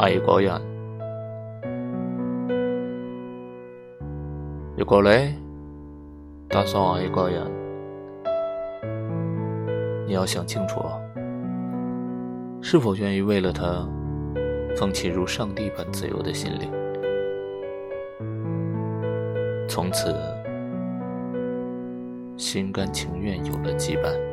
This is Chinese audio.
爱一个人，如果你打算爱一个人，你要想清楚，是否愿意为了他放弃如上帝般自由的心灵，从此心甘情愿有了羁绊。